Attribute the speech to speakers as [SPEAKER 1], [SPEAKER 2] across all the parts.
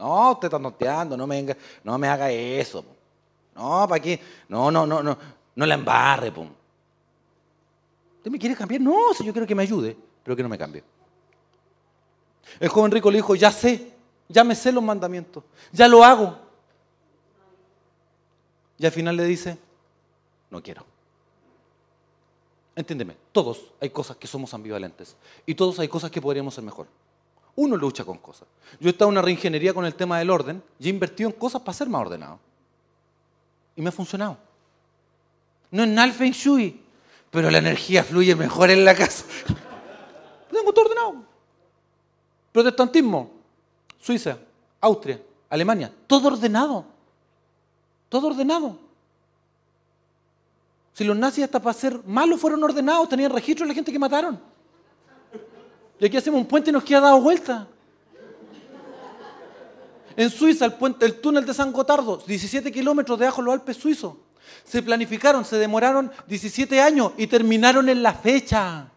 [SPEAKER 1] No, usted está noteando, no me, no me haga eso. No, ¿para qué? No, no, no, no, no la embarre, po. ¿Usted me quiere cambiar? No, si yo quiero que me ayude, pero que no me cambie. El joven rico le dijo, ya sé, ya me sé los mandamientos, ya lo hago. Y al final le dice, no quiero. Entiéndeme, todos hay cosas que somos ambivalentes y todos hay cosas que podríamos ser mejor. Uno lucha con cosas. Yo he estado en una reingeniería con el tema del orden y he invertido en cosas para ser más ordenado. Y me ha funcionado. No es nada el Feng Shui, pero la energía fluye mejor en la casa. Tengo todo ordenado. Protestantismo, Suiza, Austria, Alemania, todo ordenado. Todo ordenado. Si los nazis hasta para ser malos fueron ordenados, tenían registro de la gente que mataron. Y aquí hacemos un puente y nos queda dado vuelta. En Suiza, el, túnel de San Gotardo, 17 kilómetros debajo de los Alpes suizos. Se planificaron, se demoraron 17 años y terminaron en la fecha.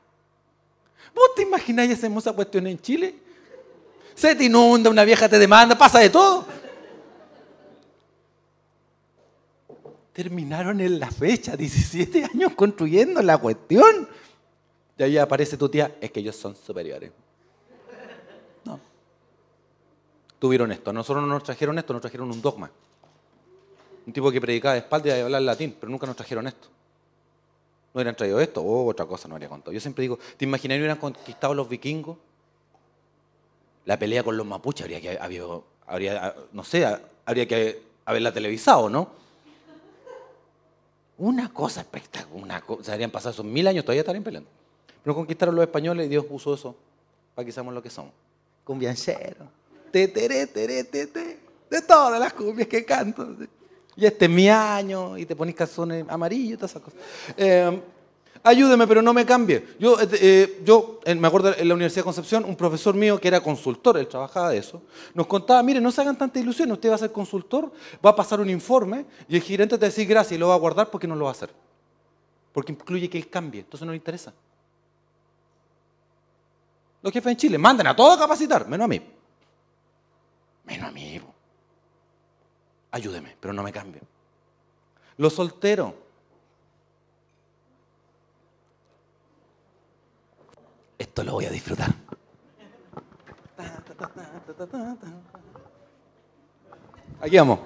[SPEAKER 1] ¿Vos te imagináis esa cuestión en Chile? Se te inunda, una vieja te demanda, pasa de todo. Terminaron en la fecha, 17 años construyendo la cuestión. Y ahí aparece tu tía, es que ellos son superiores. No. Tuvieron esto. A nosotros no nos trajeron esto, nos trajeron un dogma. Un tipo que predicaba de espalda y hablaba latín, pero nunca nos trajeron esto. No hubieran traído esto, o otra cosa no habría contado. Yo siempre digo, ¿te imaginas que hubieran conquistado los vikingos? La pelea con los mapuches habría que habría, no sé, habría que haberla televisado, ¿no? Una cosa espectacular, una cosa, habrían pasado esos mil años, todavía estarían peleando. Pero conquistaron los españoles y Dios puso eso para que seamos lo que somos. Cumbianchero, te, te, te, de todas las cumbias que canto. Y este es mi año, y te pones calzones amarillos, todas esas cosas. Eh, ayúdeme, pero no me cambie. Yo, eh, eh, yo me acuerdo en la Universidad de Concepción, un profesor mío que era consultor, él trabajaba de eso, nos contaba, mire, no se hagan tantas ilusiones, usted va a ser consultor, va a pasar un informe, y el gerente te va a decir gracias y lo va a guardar porque no lo va a hacer. Porque incluye que él cambie, entonces no le interesa. Los jefes en Chile mandan a todos a capacitar, menos a mí. Menos a mí. Ayúdeme, pero no me cambie. Los solteros. Esto lo voy a disfrutar. Aquí vamos.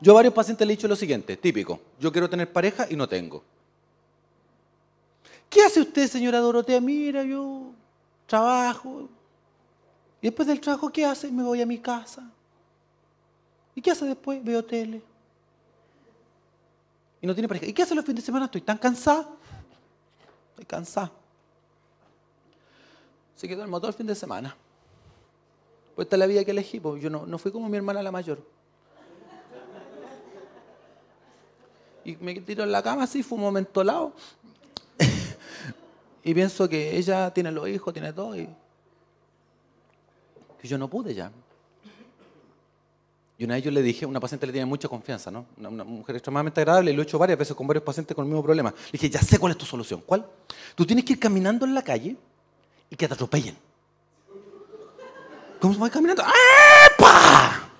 [SPEAKER 1] Yo a varios pacientes le he dicho lo siguiente, típico. Yo quiero tener pareja y no tengo. ¿Qué hace usted, señora Dorotea? Mira, yo trabajo. Y después del trabajo, ¿qué hace? Me voy a mi casa. ¿Y qué hace después? Veo tele. Y no tiene pareja. ¿Y qué hace los fines de semana? Estoy tan cansada. Estoy cansada. Se quedó el motor el fin de semana. Pues esta es la vida que elegí. Pues yo no, no fui como mi hermana la mayor. Y me tiro en la cama así, fumo un momento lado. Y pienso que ella tiene los hijos, tiene todo. Y yo no pude ya. Y una vez yo le dije, una paciente le tiene mucha confianza, ¿no? Una, mujer extremadamente agradable, y lo he hecho varias veces con varios pacientes con el mismo problema. Le dije, ya sé cuál es tu solución. ¿Cuál? Tú tienes que ir caminando en la calle y que te atropellen. ¿Cómo se va caminando? ¡Epa!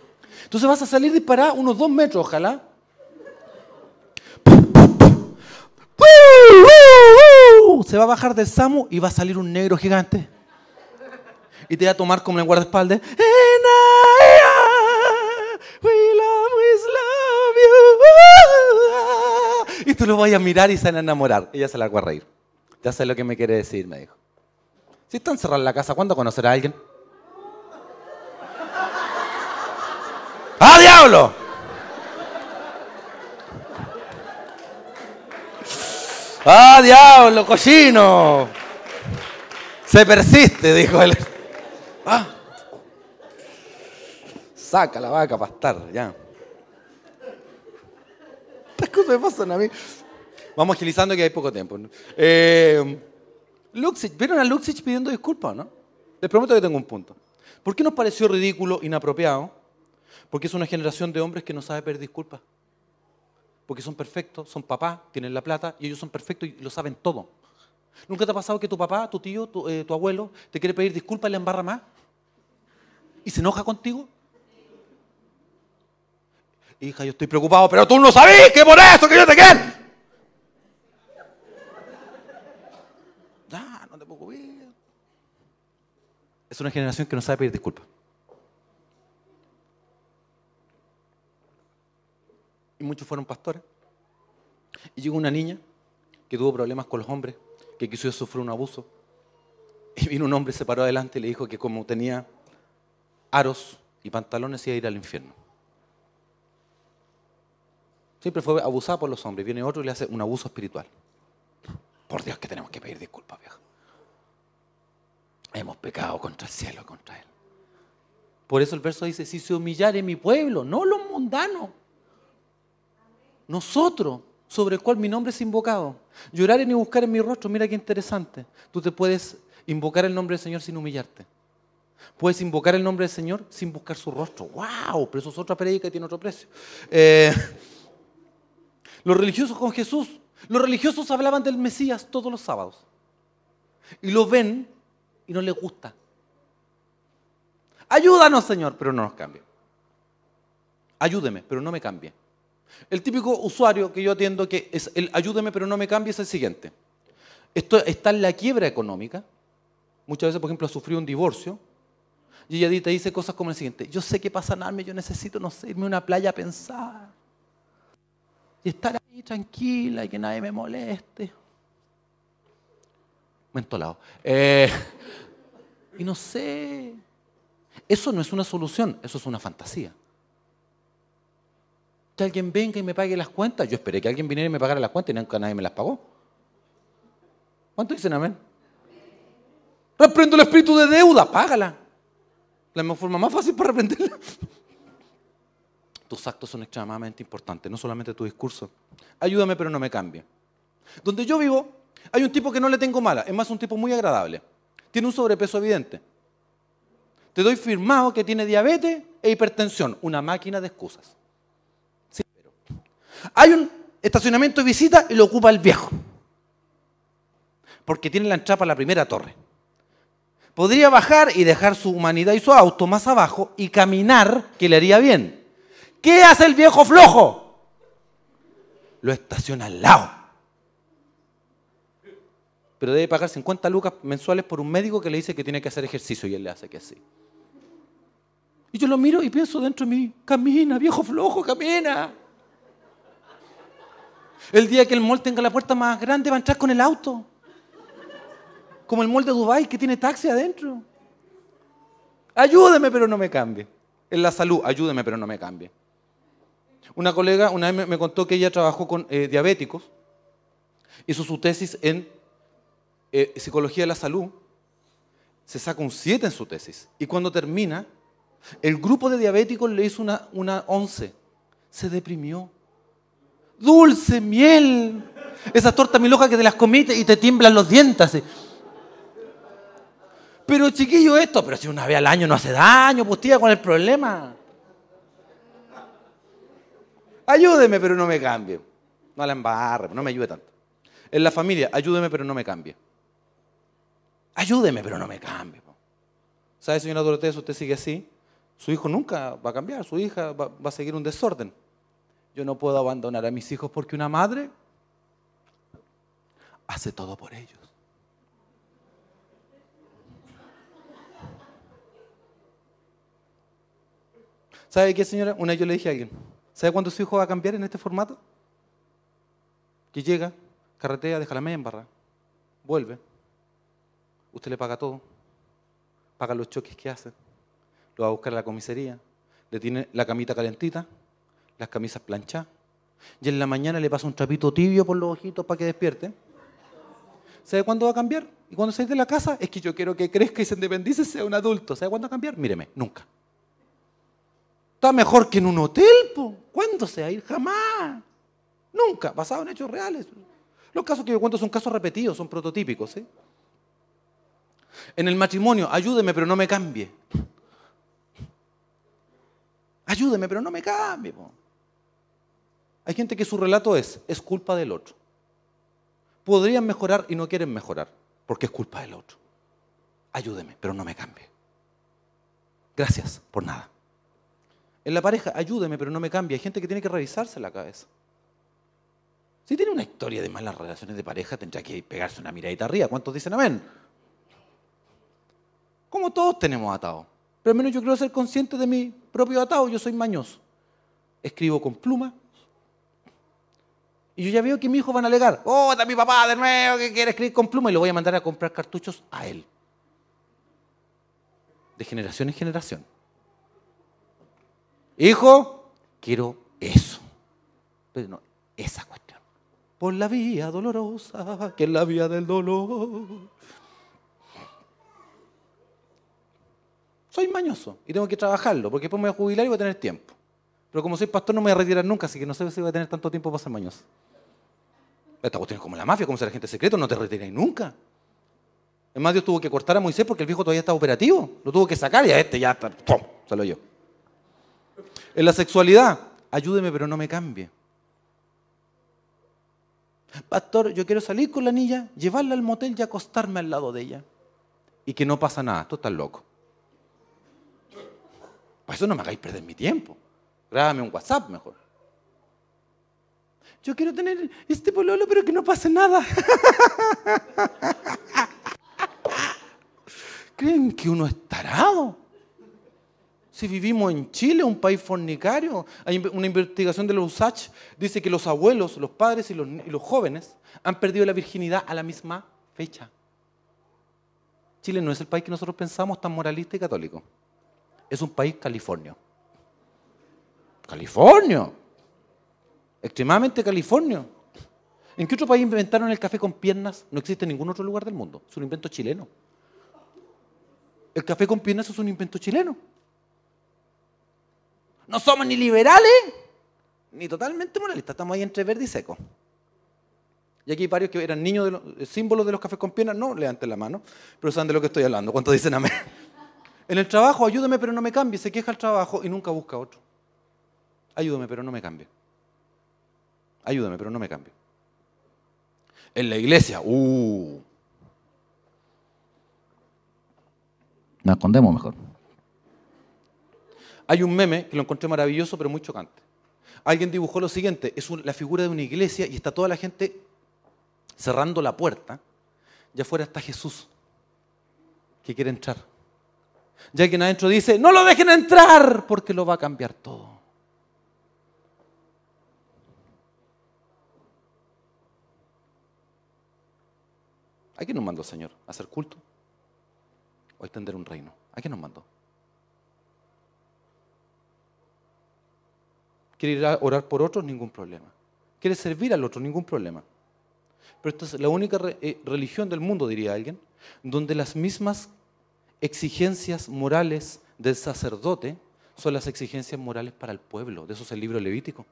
[SPEAKER 1] Entonces vas a salir disparada unos dos metros, ojalá. Se va a bajar del SAMU y va a salir un negro gigante. Y te va a tomar como en guardaespaldas. You. Y tú lo vas a mirar y se van a enamorar. Ella se la va a reír. Ya sé lo que me quiere decir, me dijo. Si está encerrada en la casa, ¿cuándo conocerá a alguien? ¡Ah, diablo! ¡Ah, diablo, cochino! Se persiste, dijo él. Ah. Saca la vaca a pastar, ya. Estas cosas me pasan a mí. Vamos agilizando que hay poco tiempo. Eh, Luxich, ¿vieron a Luxich pidiendo disculpas, no? Les prometo que tengo un punto. ¿Por qué nos pareció ridículo, inapropiado? Porque es una generación de hombres que no sabe pedir disculpas. Porque son perfectos, son papás, tienen la plata y ellos son perfectos y lo saben todo. ¿Nunca te ha pasado que tu papá, tu tío, tu, eh, abuelo te quiere pedir disculpas y le embarra más? y se enoja contigo. Hija, yo estoy preocupado, pero tú no sabes que por eso que yo te quiero. Ya, no te preocupes. Es una generación que no sabe pedir disculpas. Y muchos fueron pastores. Y llegó una niña que tuvo problemas con los hombres, que quiso sufrir un abuso. Y vino un hombre, se paró adelante y le dijo que como tenía aros y pantalones iba a ir al infierno. Siempre fue abusada por los hombres. Viene otro y le hace un abuso espiritual. Por Dios que tenemos que pedir disculpas, viejo. Hemos pecado contra el cielo, contra Él. Por eso el verso dice, si se humillare mi pueblo, no los mundanos. Nosotros, sobre el cual mi nombre es invocado. Llorar y buscar en mi rostro, mira qué interesante. Tú te puedes invocar el nombre del Señor sin humillarte. Puedes invocar el nombre del Señor sin buscar su rostro. ¡Wow! Pero eso es otra predica y tiene otro precio. Eh, los religiosos con Jesús, los religiosos hablaban del Mesías todos los sábados. Y lo ven y no les gusta. Ayúdanos, Señor, pero no nos cambie. Ayúdeme, pero no me cambie. El típico usuario que yo atiendo que es el ayúdeme, pero no me cambie es el siguiente. Esto está en la quiebra económica. Muchas veces, por ejemplo, ha sufrido un divorcio. Y ella te dice cosas como el siguiente. Yo sé que para sanarme yo necesito, no sé, irme a una playa a pensar y estar ahí tranquila y que nadie me moleste. Mentolado. Eh, y no sé. Eso no es una solución, eso es una fantasía. Que alguien venga y me pague las cuentas. Yo esperé que alguien viniera y me pagara las cuentas y nunca nadie me las pagó. ¿Cuánto dicen amén? Reprendo el espíritu de deuda, págala. La forma más fácil para reprenderla. Tus actos son extremadamente importantes, no solamente tu discurso. Ayúdame, pero no me cambie. Donde yo vivo, hay un tipo que no le tengo mala, es más un tipo muy agradable. Tiene un sobrepeso evidente. Te doy firmado que tiene diabetes e hipertensión, una máquina de excusas. Hay un estacionamiento de visita y lo ocupa el viejo. Porque tiene la entrada a la primera torre. Podría bajar y dejar su humanidad y su auto más abajo y caminar, que le haría bien. ¿Qué hace el viejo flojo? Lo estaciona al lado. Pero debe pagar 50 lucas mensuales por un médico que le dice que tiene que hacer ejercicio y él le hace que sí. Y yo lo miro y pienso dentro de mí, camina, viejo flojo, camina. El día que el mall tenga la puerta más grande va a entrar con el auto. Como el mall de Dubai que tiene taxi adentro. Ayúdeme pero no me cambie. En la salud, ayúdeme pero no me cambie. Una colega una vez me contó que ella trabajó con eh, diabéticos, hizo su tesis en eh, psicología de la salud, se saca un 7 en su tesis. Y cuando termina, el grupo de diabéticos le hizo una, una 11. Se deprimió. Dulce, miel. Esas tortas milojas que te las comiste y te tiemblan los dientes. Pero chiquillo esto, pero si una vez al año no hace daño, pues tía, con el problema. Ayúdeme, pero no me cambie. No la embarre, no me ayude tanto. En la familia, ayúdeme, pero no me cambie. Ayúdeme, pero no me cambie. ¿Sabe, señora Dorotea, si usted sigue así, su hijo nunca va a cambiar, su hija va, va a seguir un desorden. Yo no puedo abandonar a mis hijos porque una madre hace todo por ellos. ¿Sabe qué, señora? Una vez yo le dije a alguien, ¿Sabe cuándo su hijo va a cambiar en este formato? Que llega, carretea, deja la media en barra, vuelve, usted le paga todo, paga los choques que hace, lo va a buscar a la comisaría, le tiene la camita calentita, las camisas planchadas, y en la mañana le pasa un trapito tibio por los ojitos para que despierte. ¿Sabe cuándo va a cambiar? Y cuando sale de la casa, es que yo quiero que crezca y se independice, sea un adulto. ¿Sabe cuándo va a cambiar? Míreme, nunca. Está mejor que en un hotel, po. ¿cuándo se va a ir? Jamás. Nunca, basado en hechos reales. Los casos que yo cuento son casos repetidos, son prototípicos. En el matrimonio, ayúdeme pero no me cambie. Ayúdeme pero no me cambie. Po. Hay gente que su relato es, es culpa del otro. Podrían mejorar y no quieren mejorar, porque es culpa del otro. Ayúdeme, pero no me cambie. Gracias, por nada. En la pareja, ayúdeme, pero no me cambie. Hay gente que tiene que revisarse la cabeza. Si tiene una historia de malas relaciones de pareja, tendrá que pegarse una miradita arriba. ¿Cuántos dicen amén? Como todos tenemos atado. Pero al menos yo quiero ser consciente de mi propio atado. Yo soy mañoso. Escribo con pluma. Y yo ya veo que mi hijo van a alegar. Oh, está mi papá de nuevo que quiere escribir con pluma. Y lo voy a mandar a comprar cartuchos a él. De generación en generación. Hijo, quiero eso. Pero no, esa cuestión. Por la vía dolorosa, que es la vía del dolor. Soy mañoso y tengo que trabajarlo, porque después me voy a jubilar y voy a tener tiempo. Pero como soy pastor no me voy a retirar nunca, así que no sé si voy a tener tanto tiempo para ser mañoso. Esta cuestión es como la mafia, como ser agente secreto, no te retiráis nunca. Es más, Dios tuvo que cortar a Moisés porque el viejo todavía estaba operativo. Lo tuvo que sacar y a este ya está, ¡pum! lo yo. En la sexualidad, ayúdeme pero no me cambie. Pastor, yo quiero salir con la niña, llevarla al motel y acostarme al lado de ella. Y que no pasa nada, tú estás loco. Para eso no me hagáis perder mi tiempo. Grábame un WhatsApp mejor. Yo quiero tener este pololo, pero que no pase nada. ¿Creen que uno es tarado? Si vivimos en Chile, un país fornicario, hay una investigación de los USACH, dice que los abuelos, los padres y los, y los jóvenes han perdido la virginidad a la misma fecha. Chile no es el país que nosotros pensamos tan moralista y católico es un país californio. California. Extremadamente californio. ¿En qué otro país inventaron el café con piernas? No existe en ningún otro lugar del mundo. Es un invento chileno. El café con piernas es un invento chileno. No somos ni liberales ni totalmente moralistas. Estamos ahí entre verde y seco. Y aquí hay varios que eran niños de los símbolos de los cafés con piernas. No levanten la mano, pero saben de lo que estoy hablando. ¿Cuántos dicen amén? En el trabajo, ayúdame pero no me cambie. Se queja el trabajo y nunca busca otro. Ayúdame pero no me cambie. Ayúdame pero no me cambie. En la iglesia, uh. Nos escondemos mejor. Hay un meme que lo encontré maravilloso pero muy chocante. Alguien dibujó lo siguiente, es la figura de una iglesia y está toda la gente cerrando la puerta. Y afuera está Jesús, que quiere entrar. Ya quien adentro dice, no lo dejen entrar porque lo va a cambiar todo. ¿A quién nos mandó, Señor? ¿A hacer culto? ¿O extender un reino? ¿A quién nos mandó? ¿Quiere ir a orar por otros? Ningún problema. ¿Quiere servir al otro? Ningún problema. Pero esta es la única eh, religión del mundo, diría alguien, donde las mismas exigencias morales del sacerdote son las exigencias morales para el pueblo. De eso es el libro levítico.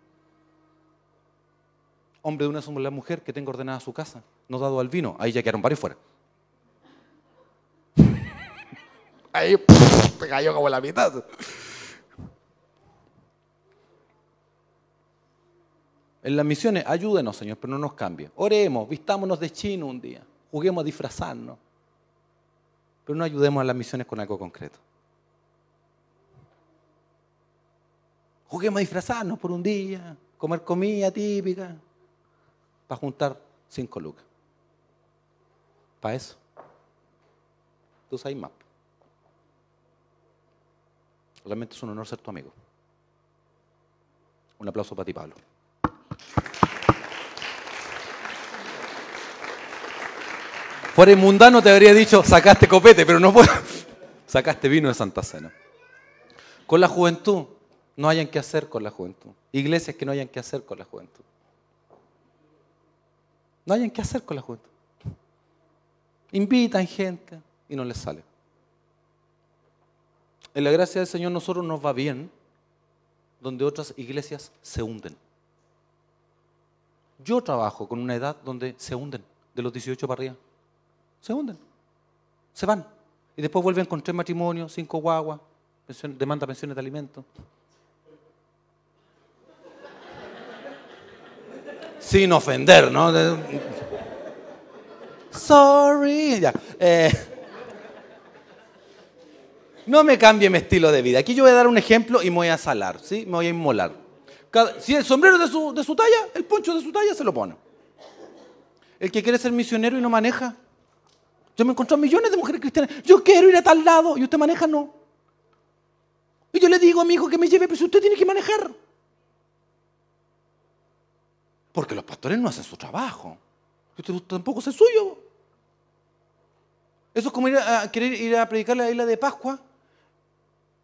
[SPEAKER 1] Hombre de una sola mujer que tenga ordenada su casa, no dado al vino. Ahí ya quedaron varios fuera. Ahí te cayó como la mitad. En las misiones, ayúdenos, Señor, pero no nos cambie. Oremos, vistámonos de chino un día. Juguemos a disfrazarnos pero no ayudemos a las misiones con algo concreto. Juguemos a disfrazarnos por un día, comer comida típica, para juntar cinco lucas. Para eso. Tú sabes más. Realmente es un honor ser tu amigo. Un aplauso para ti, Pablo. Fuera mundano te habría dicho, sacaste copete, pero no puedo. Sacaste vino de Santa Cena. Con la juventud, no hayan que hacer con la juventud. Iglesias que no hayan que hacer con la juventud. No hayan que hacer con la juventud. Invitan gente y no les sale. En la gracia del Señor nosotros nos va bien donde otras iglesias se hunden. Yo trabajo con una edad donde se hunden, de los 18 para arriba. Se hunden. Se van. Y después vuelven con tres matrimonios, cinco guaguas, demanda pensiones de alimentos. Sin ofender, ¿no? Sorry. Ya. Eh. No me cambie mi estilo de vida. Aquí yo voy a dar un ejemplo y me voy a salar, ¿sí? Me voy a inmolar. si el sombrero de su, de su talla, el poncho de su talla se lo pone. El que quiere ser misionero y no maneja. Yo me encontré a millones de mujeres cristianas. Yo quiero ir a tal lado y usted maneja, no. Y yo le digo a mi hijo que me lleve, pero si usted tiene que manejar. Porque los pastores no hacen su trabajo. Usted tampoco hace suyo. Eso es como ir a, querer ir a predicar la isla de Pascua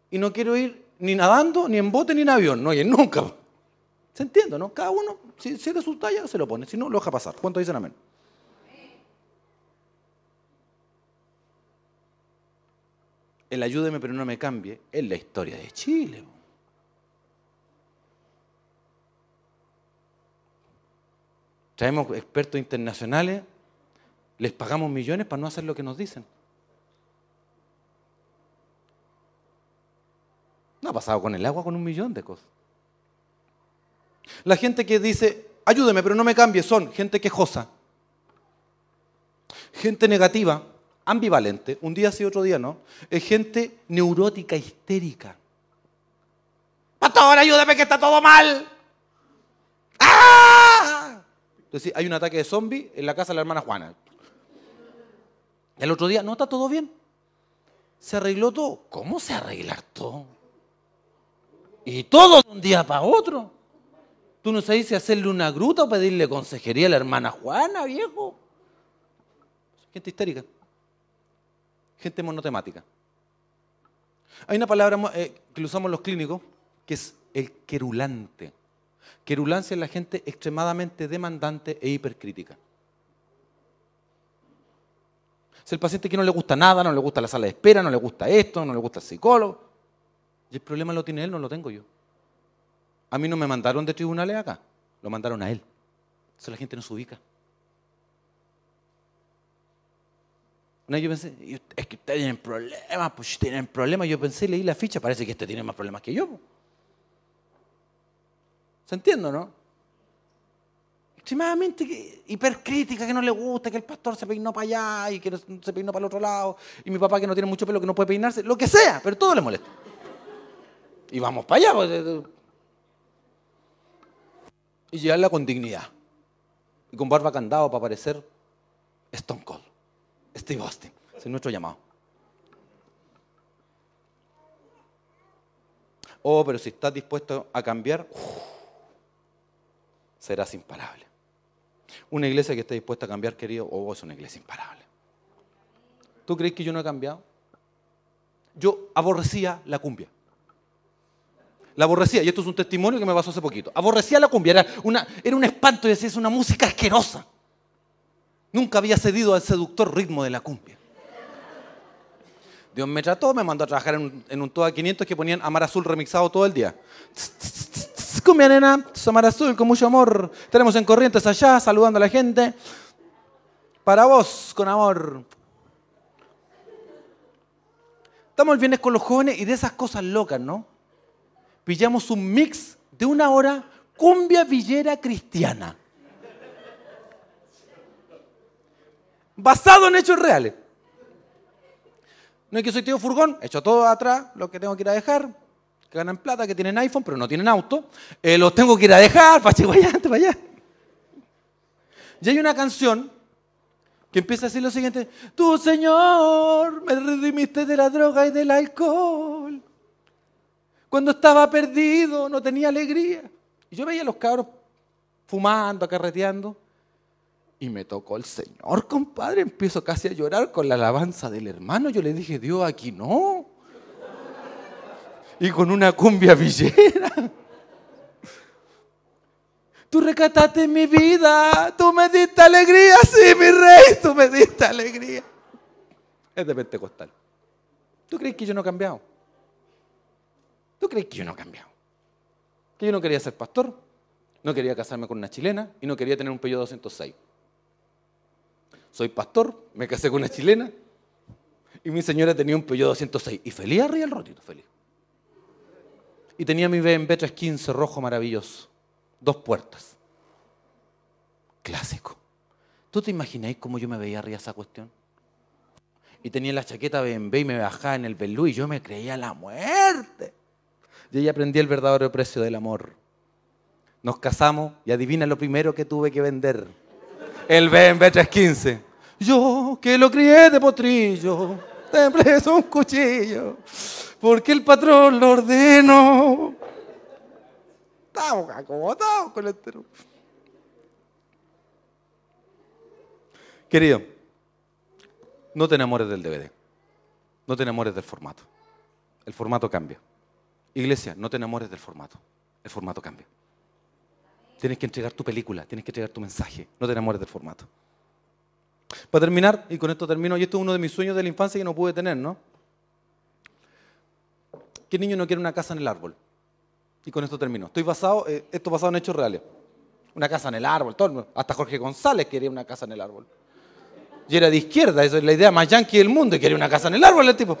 [SPEAKER 1] y no quiero ir ni nadando, ni en bote, ni en avión. No, y nunca. ¿Se entiende, no? Cada uno, si, es de su talla, se lo pone. Si no, lo deja pasar. ¿Cuánto dicen amén? El ayúdeme pero no me cambie es la historia de Chile. Traemos expertos internacionales, les pagamos millones para no hacer lo que nos dicen. No ha pasado con el agua con un millón de cosas. La gente que dice, ayúdeme, pero no me cambie, son gente quejosa, gente negativa, ambivalente, un día sí, otro día no, es gente neurótica, histérica. Pastor, ayúdame que está todo mal. ¡Ah! Entonces, hay un ataque de zombie en la casa de la hermana Juana. El otro día, no está todo bien. Se arregló todo. ¿Cómo se arreglar todo? Y todo de un día para otro. Tú no sabes si hacerle una gruta o pedirle consejería a la hermana Juana, viejo. Gente histérica. Gente monotemática. Hay una palabra eh, que usamos los clínicos que es el querulante. Querulancia es la gente extremadamente demandante e hipercrítica. Es el paciente que no le gusta nada, no le gusta la sala de espera, no le gusta esto, no le gusta el psicólogo. Y el problema lo tiene él, no lo tengo yo. A mí no me mandaron de tribunales acá, lo mandaron a él. Eso la gente no se ubica. Una yo pensé, es que ustedes tienen problemas, pues tienen problemas. Yo pensé, leí la ficha, parece que este tiene más problemas que yo. ¿Se entiende, no? Extremadamente hipercrítica, que no le gusta, que el pastor se peinó para allá y que se peinó para el otro lado, y mi papá que no tiene mucho pelo, que no puede peinarse, lo que sea, pero todo le molesta. Y vamos para allá. Pues, eh, eh. y llegarla con dignidad. Y con barba candado para parecer Stone Cold. Steve Austin. es nuestro llamado. Oh, pero si estás dispuesto a cambiar, serás imparable. Una iglesia que esté dispuesta a cambiar, querido, oh, es una iglesia imparable. ¿Tú crees que yo no he cambiado? Yo aborrecía la cumbia. La aborrecía, y esto es un testimonio que me pasó hace poquito. Aborrecía la cumbia, era, un espanto y decía, es una música asquerosa. Nunca había cedido al seductor ritmo de la cumbia. Dios me trató, me mandó a trabajar en un, en un Toda 500 que ponían Amar Azul remixado todo el día. Cumbia nena, Amar Azul con mucho amor. Tenemos en Corrientes allá, saludando a la gente. Para vos, con amor. Estamos el viernes con los jóvenes y de esas cosas locas, ¿no? pillamos un mix de una hora cumbia villera cristiana. Basado en hechos reales. No es que soy tío furgón, hecho todo atrás, lo que tengo que ir a dejar, que ganan plata, que tienen iPhone, pero no tienen auto, eh, los tengo que ir a dejar para allá, para allá. Y hay una canción que empieza a decir lo siguiente, tú Señor me redimiste de la droga y del alcohol. Cuando estaba perdido, no tenía alegría. Y yo veía a los cabros fumando, acarreteando. Y me tocó el Señor, compadre. Empiezo casi a llorar con la alabanza del hermano. Yo le dije, Dios, aquí no. Y con una cumbia villera. Tú recataste mi vida, tú me diste alegría, sí, mi rey, tú me diste alegría. Es de Pentecostal. ¿Tú crees que yo no he cambiado? ¿Tú crees que yo no he cambiado? Que yo no quería ser pastor, no quería casarme con una chilena y no quería tener un pello 206. Soy pastor, me casé con una chilena y mi señora tenía un pello 206. Y feliz arriba el rotito, feliz. Y tenía mi BMW 315 rojo maravilloso. Dos puertas. Clásico. ¿Tú te imagináis cómo yo me veía arriba esa cuestión? Y tenía la chaqueta BMW y me bajaba en el Belú y yo me creía la muerte. Y ahí aprendí el verdadero precio del amor. Nos casamos y adivina lo primero que tuve que vender. El BMW 315. Yo que lo crié de potrillo, te preso un cuchillo, porque el patrón lo ordenó. Estamos acomodados con el terror. Querido, no te enamores del DVD. No te enamores del formato. El formato cambia. Iglesia, no te enamores del formato. El formato cambia. Tienes que entregar tu película, tienes que entregar tu mensaje. No te enamores del formato. Para terminar, y con esto termino, y esto es uno de mis sueños de la infancia que no pude tener, ¿no? ¿Qué niño no quiere una casa en el árbol? Y con esto termino. Estoy basado, eh, esto basado en hechos reales. Una casa en el árbol, hasta Jorge González quería una casa en el árbol. Y era de izquierda, esa es la idea más yankee del mundo, y quería una casa en el árbol el tipo.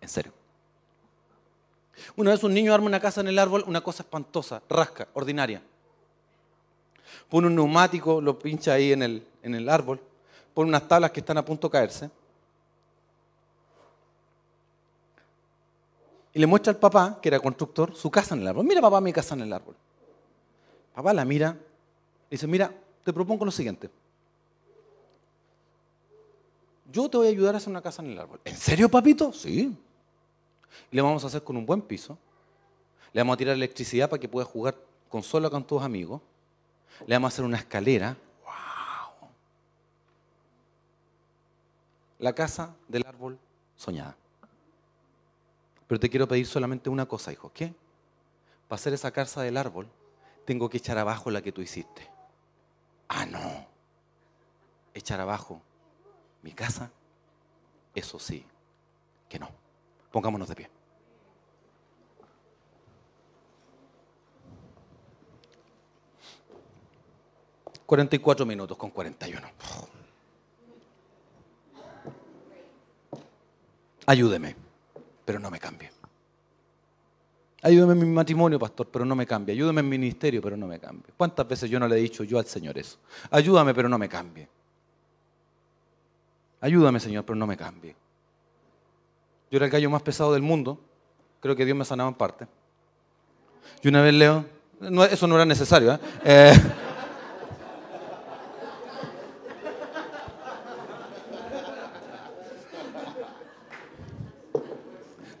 [SPEAKER 1] En serio. Una vez un niño arma una casa en el árbol, una cosa espantosa, rasca, ordinaria. Pone un neumático, lo pincha ahí en el, en el árbol, pone unas tablas que están a punto de caerse. Y le muestra al papá, que era constructor, su casa en el árbol. Mira papá mi casa en el árbol. Papá la mira y dice, mira, te propongo lo siguiente. Yo te voy a ayudar a hacer una casa en el árbol. ¿En serio, papito? Sí. Le vamos a hacer con un buen piso. Le vamos a tirar electricidad para que pueda jugar consola con tus amigos. Le vamos a hacer una escalera. ¡Wow! La casa del árbol soñada. Pero te quiero pedir solamente una cosa, hijo. ¿Qué? Para hacer esa casa del árbol, tengo que echar abajo la que tú hiciste. Ah, no. Echar abajo mi casa, eso sí, que no. Pongámonos de pie. ...44 minutos con 41. Ayúdeme, pero no me cambie. Ayúdeme en mi matrimonio, pastor, pero no me cambie. Ayúdame en mi ministerio, pero no me cambie. ¿Cuántas veces yo no le he dicho yo al Señor eso? Ayúdame, pero no me cambie. Ayúdame, Señor, pero no me cambie. Yo era el gallo más pesado del mundo. Creo que Dios me sanaba en parte. Y una vez leo, eso no era necesario, ¿eh? eh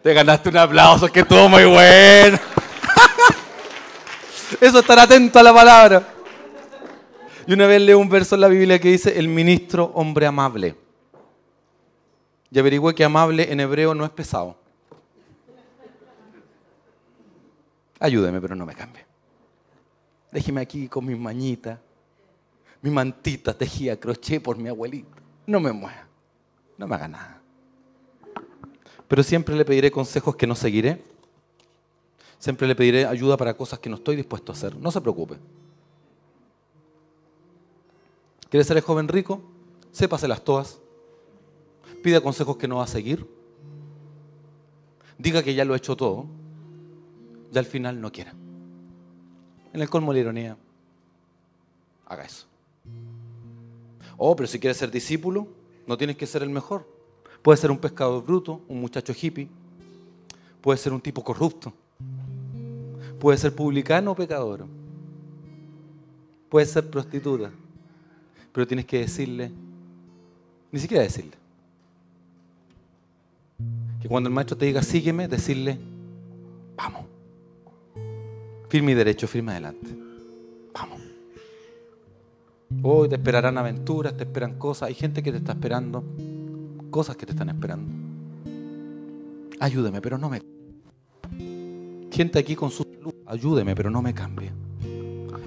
[SPEAKER 1] Te ganaste un aplauso, que estuvo muy bueno. Eso estar atento a la palabra. Y una vez leo un verso en la Biblia que dice, el ministro hombre amable. Y averigüé que amable en hebreo no es pesado. Ayúdeme, pero no me cambie. Déjeme aquí con mi mañita, mi mantita tejía crochet por mi abuelita. No me mueva, no me haga nada pero siempre le pediré consejos que no seguiré. Siempre le pediré ayuda para cosas que no estoy dispuesto a hacer. No se preocupe. ¿Quiere ser el joven rico? Sépaselas todas. Pida consejos que no va a seguir. Diga que ya lo ha hecho todo. Y al final no quiera. En el colmo de la ironía, haga eso. Oh, pero si quieres ser discípulo, no tienes que ser el mejor. Puede ser un pescador bruto, un muchacho hippie. Puede ser un tipo corrupto. Puede ser publicano o pecador. Puede ser prostituta. Pero tienes que decirle, ni siquiera decirle. Que cuando el maestro te diga, sígueme, decirle, vamos. Firme y derecho, firme adelante. Vamos. Hoy te esperarán aventuras, te esperan cosas. Hay gente que te está esperando cosas que te están esperando. Ayúdeme, pero no me Gente aquí con su salud, ayúdeme, pero no me cambie.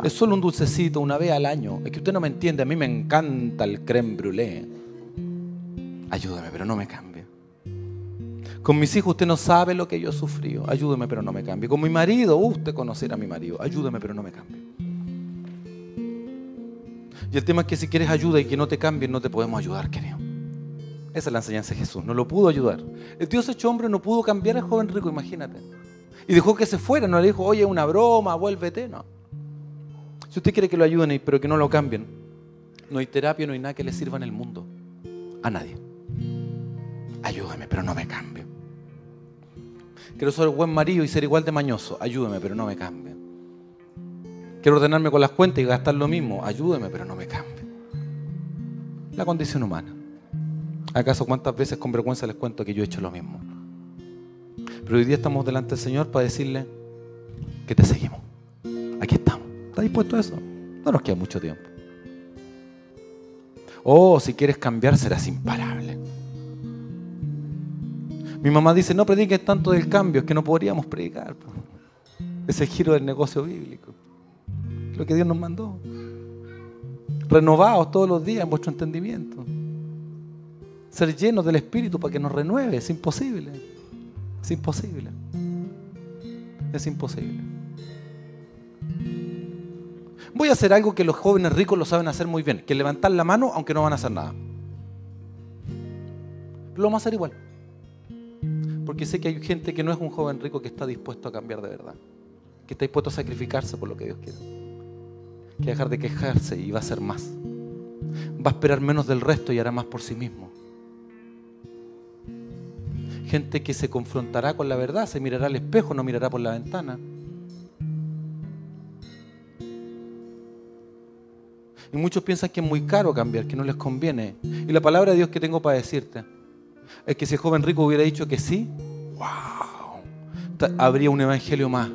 [SPEAKER 1] Es solo un dulcecito una vez al año. Es que usted no me entiende, a mí me encanta el creme brûlée. Ayúdeme, pero no me cambie. Con mis hijos usted no sabe lo que yo he sufrido. Ayúdeme, pero no me cambie. Con mi marido, usted conocerá a mi marido. Ayúdeme, pero no me cambie. Y el tema es que si quieres ayuda y que no te cambien, no te podemos ayudar, querido. Esa es la enseñanza de Jesús. No lo pudo ayudar. El Dios hecho hombre no pudo cambiar al joven rico, imagínate. Y dejó que se fuera. No le dijo, oye, una broma, vuélvete. No. Si usted quiere que lo ayuden, pero que no lo cambien, No hay terapia, no hay nada que le sirva en el mundo. A nadie. Ayúdame, pero no me cambie. Quiero ser buen marido y ser igual de mañoso. Ayúdeme, pero no me cambie. Quiero ordenarme con las cuentas y gastar lo mismo. Ayúdeme, pero no me cambie. La condición humana. ¿Acaso cuántas veces con vergüenza les cuento que yo he hecho lo mismo? Pero hoy día estamos delante del Señor para decirle que te seguimos. Aquí estamos. ¿Estás dispuesto a eso? No nos queda mucho tiempo. Oh, si quieres cambiar serás imparable. Mi mamá dice, no prediques tanto del cambio, es que no podríamos predicar. Ese giro del negocio bíblico. Lo que Dios nos mandó. Renovados todos los días en vuestro entendimiento. Ser llenos del Espíritu para que nos renueve. Es imposible. Es imposible. Es imposible. Voy a hacer algo que los jóvenes ricos lo saben hacer muy bien, que levantar la mano aunque no van a hacer nada. lo vamos a hacer igual. Porque sé que hay gente que no es un joven rico que está dispuesto a cambiar de verdad. Que está dispuesto a sacrificarse por lo que Dios quiere. Que dejar de quejarse y va a hacer más. Va a esperar menos del resto y hará más por sí mismo. Gente que se confrontará con la verdad, se mirará al espejo, no mirará por la ventana. Y muchos piensan que es muy caro cambiar, que no les conviene. Y la palabra de Dios que tengo para decirte es que si el joven rico hubiera dicho que sí, wow, habría un evangelio más.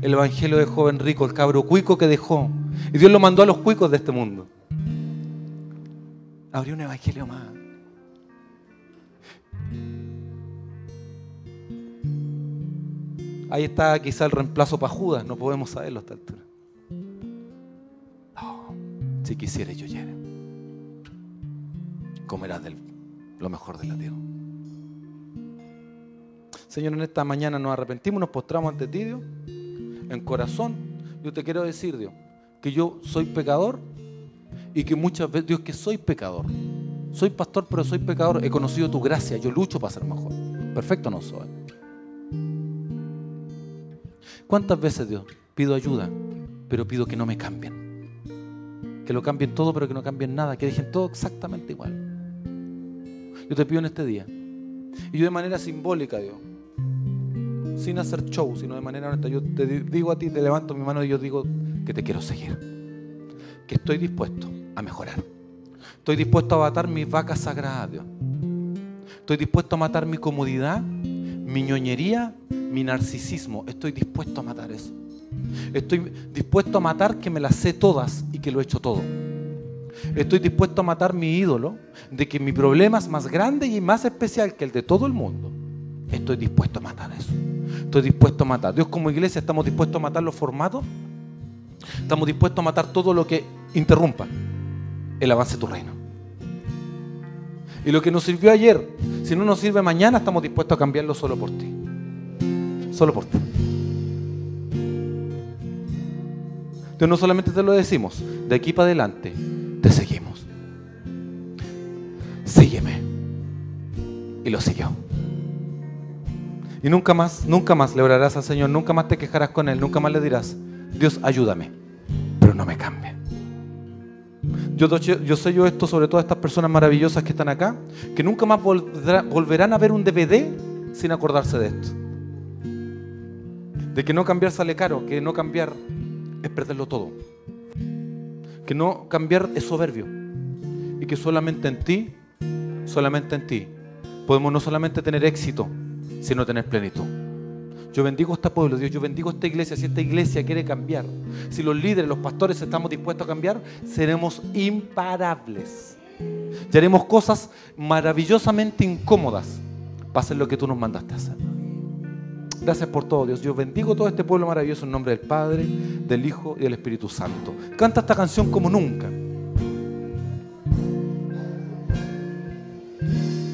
[SPEAKER 1] El evangelio del joven rico, el cabro cuico que dejó. Y Dios lo mandó a los cuicos de este mundo. Habría un evangelio más. Ahí está quizá el reemplazo para Judas, no podemos saberlo a esta altura. Si quisiera yo llene, comerás lo mejor de la tierra. Señor, en esta mañana nos arrepentimos, nos postramos ante ti, Dios, en corazón. Yo te quiero decir, Dios, que yo soy pecador y que muchas veces, Dios, que soy pecador. Soy pastor, pero soy pecador. He conocido tu gracia, yo lucho para ser mejor. Perfecto no soy. ¿Cuántas veces, Dios, pido ayuda, pero pido que no me cambien? que lo cambien todo, pero que no cambien nada, que dejen todo exactamente igual. Yo te pido en este día, y yo de manera simbólica, Dios, sin hacer show, sino de manera honesta, yo te digo a ti, te levanto mi mano y yo digo que te quiero seguir, que estoy dispuesto a mejorar. Estoy dispuesto a matar mis vacas sagradas, Dios. Estoy dispuesto a matar mi comodidad, mi ñoñería, mi narcisismo. Estoy dispuesto a matar eso. Estoy dispuesto a matar que me las sé todas y que lo he hecho todo. Estoy dispuesto a matar mi ídolo de que mi problema es más grande y más especial que el de todo el mundo. Estoy dispuesto a matar eso. Estoy dispuesto a matar. Dios como iglesia estamos dispuestos a matar los formatos. Estamos dispuestos a matar todo lo que interrumpa el avance de tu reino. Y lo que nos sirvió ayer, si no nos sirve mañana, estamos dispuestos a cambiarlo solo por ti. Solo por ti. Entonces no solamente te lo decimos, de aquí para adelante te seguimos. Sígueme. Y lo siguió. Y nunca más, nunca más le orarás al Señor, nunca más te quejarás con Él, nunca más le dirás, Dios ayúdame, pero no me cambie. Yo, yo sé yo esto sobre todas estas personas maravillosas que están acá, que nunca más volverán a ver un DVD sin acordarse de esto. De que no cambiar sale caro, que no cambiar es perderlo todo. Que no cambiar es soberbio. Y que solamente en ti, solamente en ti, podemos no solamente tener éxito, sino tener plenitud. Yo bendigo a este pueblo, Dios, yo bendigo esta iglesia. Si esta iglesia quiere cambiar, si los líderes, los pastores estamos dispuestos a cambiar, seremos imparables. Y haremos cosas maravillosamente incómodas para hacer lo que tú nos mandaste a hacer. Gracias por todo, Dios. Yo bendigo todo este pueblo maravilloso en nombre del Padre, del Hijo y del Espíritu Santo. Canta esta canción como nunca.